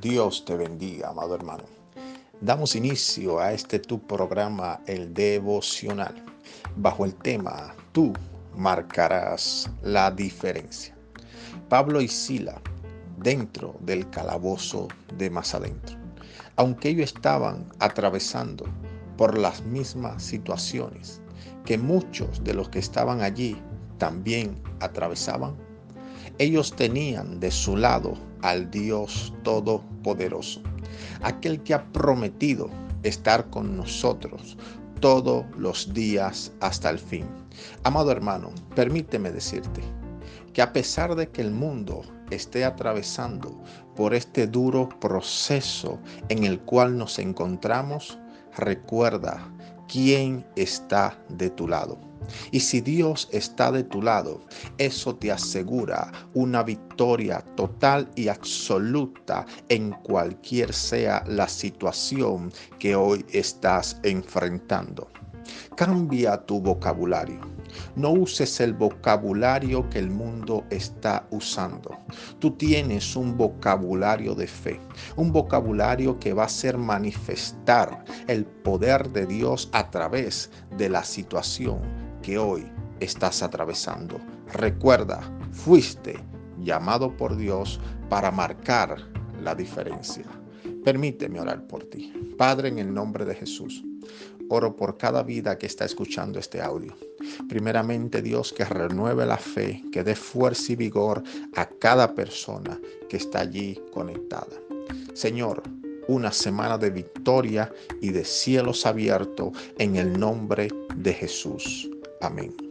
Dios te bendiga, amado hermano. Damos inicio a este tu programa, el devocional, bajo el tema Tú marcarás la diferencia. Pablo y Sila, dentro del calabozo de más adentro. Aunque ellos estaban atravesando por las mismas situaciones que muchos de los que estaban allí también atravesaban, ellos tenían de su lado al Dios Todopoderoso, aquel que ha prometido estar con nosotros todos los días hasta el fin. Amado hermano, permíteme decirte que a pesar de que el mundo esté atravesando por este duro proceso en el cual nos encontramos, recuerda quién está de tu lado. Y si Dios está de tu lado, eso te asegura una victoria total y absoluta en cualquier sea la situación que hoy estás enfrentando. Cambia tu vocabulario. No uses el vocabulario que el mundo está usando. Tú tienes un vocabulario de fe, un vocabulario que va a hacer manifestar el poder de Dios a través de la situación que hoy estás atravesando. Recuerda, fuiste llamado por Dios para marcar la diferencia. Permíteme orar por ti. Padre, en el nombre de Jesús, oro por cada vida que está escuchando este audio. Primeramente, Dios, que renueve la fe, que dé fuerza y vigor a cada persona que está allí conectada. Señor, una semana de victoria y de cielos abiertos en el nombre de Jesús. Amén.